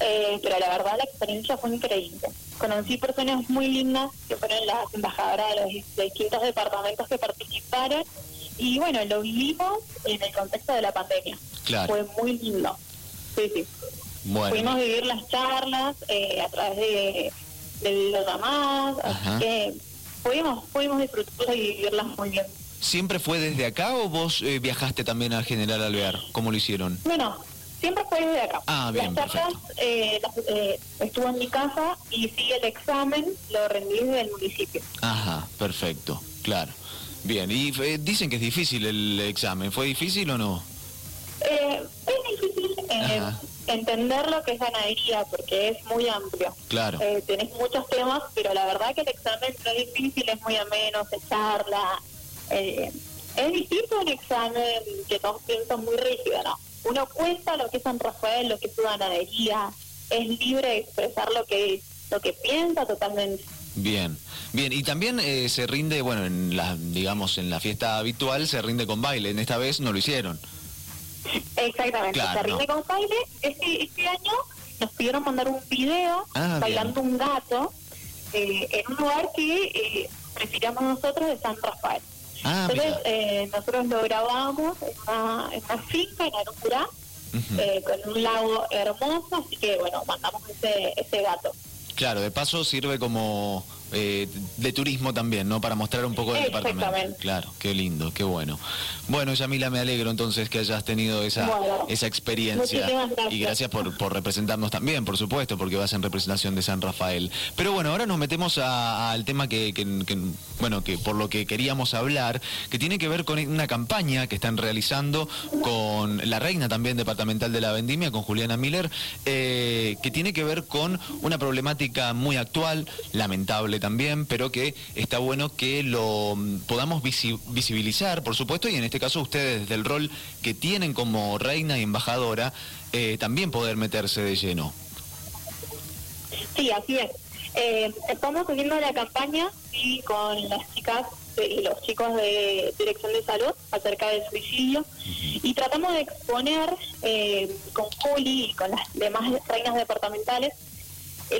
Eh, pero la verdad la experiencia fue increíble. Conocí personas muy lindas que fueron las embajadoras de los distintos departamentos que participaron y bueno, lo vivimos en el contexto de la pandemia. Fue muy lindo. Sí, sí. Bueno. Pudimos vivir las charlas eh, a través de, de videollamadas, así que pudimos, pudimos disfrutar y vivirlas muy bien. ¿Siempre fue desde acá o vos eh, viajaste también al General Alvear? ¿Cómo lo hicieron? Bueno, siempre fue desde acá. Ah, bien, Las charlas eh, eh, estuvo en mi casa y sí, el examen lo rendí desde el municipio. Ajá, perfecto, claro. Bien, y eh, dicen que es difícil el examen. ¿Fue difícil o no? Eh, es difícil eh, entender lo que es ganadería porque es muy amplio. Claro. Tenés muchos temas, pero la verdad que el examen no es difícil, es muy ameno, se charla. Eh, es distinto un examen que todos piensan muy rígido, ¿no? Uno cuenta lo que es San Rafael, lo que es su ganadería, es libre de expresar lo que, lo que piensa totalmente. Bien, bien, y también eh, se rinde, bueno, en la, digamos, en la fiesta habitual se rinde con baile, en esta vez no lo hicieron. Exactamente, se rinde con baile. Este, este año nos pidieron mandar un video Ah, bailando un gato eh, en un lugar que eh, prefiramos nosotros de San Rafael. Ah, Entonces, eh, nosotros lo grabamos en una, en una finca en Arucurá, eh, con un lago hermoso, así que bueno, mandamos ese, ese gato. Claro, de paso sirve como eh, de turismo también, ¿no? Para mostrar un poco del departamento. Claro, qué lindo, qué bueno. Bueno, Yamila, me alegro entonces que hayas tenido esa, Bueno, esa experiencia. gracias. Y gracias por, por representarnos también, por supuesto, porque vas en representación de San Rafael. Pero bueno, ahora nos metemos al tema que, que- que, bueno, que por lo que queríamos hablar, que tiene que ver con una campaña que están realizando con la reina también departamental de la vendimia, con Juliana Miller, eh, que tiene que ver con una problemática muy actual, lamentable también, pero que está bueno que lo mm, podamos visi- visibilizar, por supuesto, y en este caso ustedes, desde el rol que tienen como reina y embajadora, eh, también poder meterse de lleno. Sí, así es. Eh, estamos haciendo la campaña y con las chicas y los chicos de Dirección de Salud acerca del suicidio y tratamos de exponer eh, con Juli y con las demás reinas departamentales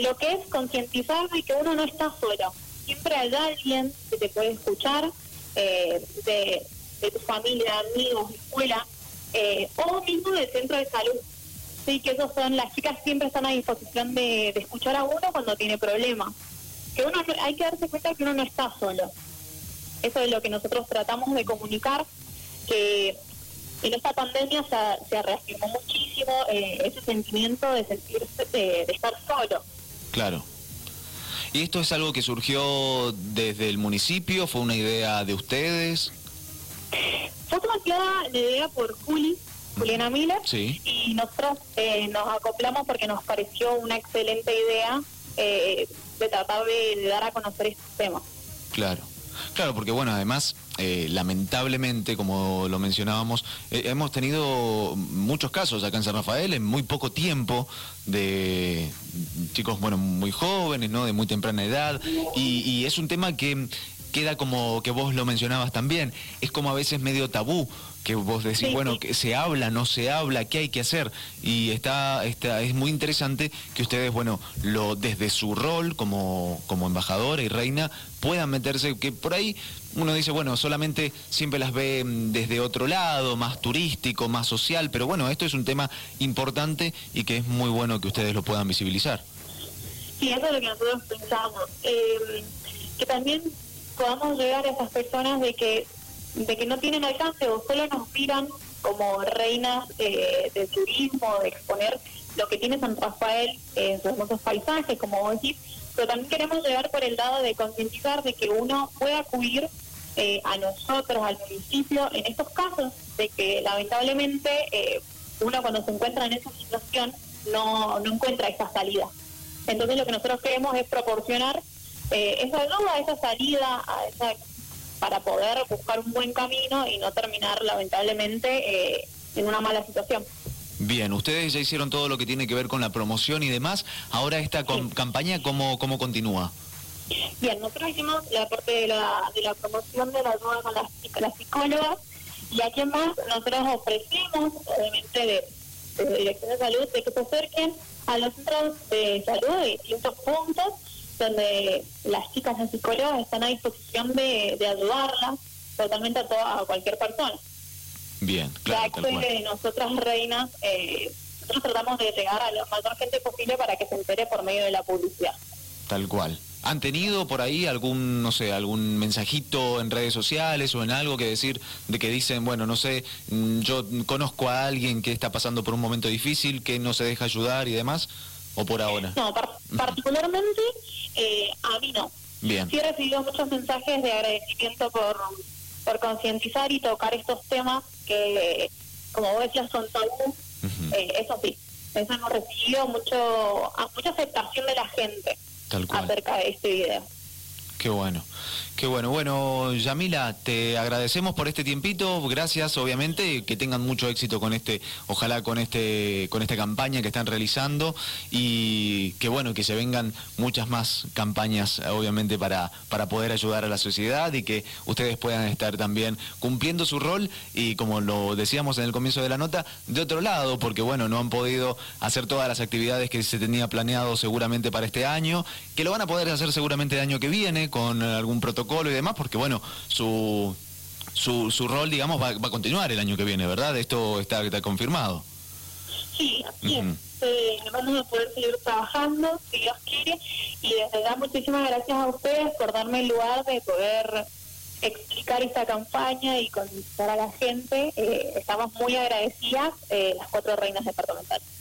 lo que es concientizar de que uno no está solo. Siempre hay alguien que te puede escuchar, eh, de, tu familia, amigos, escuela, eh, o mismo del centro de salud. Sí, que esos son, las chicas siempre están a disposición de, escuchar a uno cuando tiene problemas. Que uno no- hay que darse cuenta que uno no está solo. Eso es lo que nosotros tratamos de comunicar, que en esta pandemia se, se reafirmó muchísimo eh, ese sentimiento de sentirse, de estar solo. Claro. ¿Y esto es algo que surgió desde el municipio? ¿Fue una idea de ustedes? Fue planteada la idea por Juli, Juliana Miller, Sí. y nosotros eh, nos acoplamos porque nos pareció una excelente idea eh, de tratar de, de dar a conocer estos temas. Claro. Claro, porque bueno, además, eh, lamentablemente, como lo mencionábamos, eh, hemos tenido muchos casos acá en San Rafael en muy poco tiempo de chicos, bueno, muy jóvenes, ¿no? De muy temprana edad. Y, y es un tema que queda como que vos lo mencionabas también, es como a veces medio tabú que vos decís, Sí, bueno, sí. que se habla, no se habla, qué hay que hacer. Y está, está, es muy interesante que ustedes, bueno, lo desde su rol como, como embajadora y reina, puedan meterse, que por ahí uno dice, bueno, solamente siempre las ve mm, desde otro lado, más turístico, más social, pero bueno, esto es un tema importante y que es muy bueno que ustedes lo puedan visibilizar. Sí, eso es lo que nosotros pensamos. Eh, que también podamos llegar a esas personas de que de que no tienen alcance o solo nos miran como reinas eh, del turismo, de exponer lo que tiene San Rafael en sus hermosos paisajes, como vos decís, pero también queremos llegar por el lado de concientizar de que uno puede acudir eh, a nosotros, al municipio, en estos casos de que lamentablemente eh, uno cuando se encuentra en esa situación no, no encuentra esa salida. Entonces lo que nosotros queremos es proporcionar eh, esa ayuda, esa salida, a esa, para poder buscar un buen camino y no terminar lamentablemente eh, en una mala situación. Bien, ustedes ya hicieron todo lo que tiene que ver con la promoción y demás. Ahora esta Sí. campaña, ¿cómo, ¿cómo continúa? Bien, nosotros hicimos la parte de la, de la promoción de la ayuda con las, con las psicólogas y aquí más nosotros ofrecimos, obviamente de, de Dirección de Salud de que se acerquen a los centros de salud de distintos puntos donde las chicas las psicólogas están a disposición de, de ayudarlas totalmente a, toda, a cualquier persona. Bien, claro. Ya que nosotras reinas, eh, nosotros tratamos de llegar a la mayor gente posible para que se entere por medio de la publicidad. Tal cual. ¿Han tenido por ahí algún, no sé, algún mensajito en redes sociales o en algo que decir de que dicen, bueno, no sé, mm, yo conozco a alguien que está pasando por un momento difícil, que no se deja ayudar y demás? ¿O por ahora? No, particularmente eh, a mí no. Bien. Sí he recibido muchos mensajes de agradecimiento por, por concientizar y tocar estos temas que, como vos decías, son tabú. Eh, eso sí, eso hemos recibido mucho, mucha aceptación de la gente acerca de este video. Qué bueno, qué bueno. Bueno, Yamila, te agradecemos por este tiempito, gracias obviamente, que tengan mucho éxito con este, ojalá con este, con esta campaña que están realizando y que bueno, que se vengan muchas más campañas obviamente para, para poder ayudar a la sociedad y que ustedes puedan estar también cumpliendo su rol y como lo decíamos en el comienzo de la nota, de otro lado, porque bueno, no han podido hacer todas las actividades que se tenía planeado seguramente para este año, que lo van a poder hacer seguramente el año que viene con algún protocolo y demás, porque bueno, su, su, su rol, digamos, va, va, a continuar el año que viene, ¿verdad? Esto está, está confirmado. Sí, así es. Eh, vamos a poder seguir trabajando, si Dios quiere, y desde ya muchísimas gracias a ustedes por darme el lugar de poder explicar esta campaña y concientizar a la gente. Eh, estamos muy agradecidas, eh, las cuatro reinas departamentales.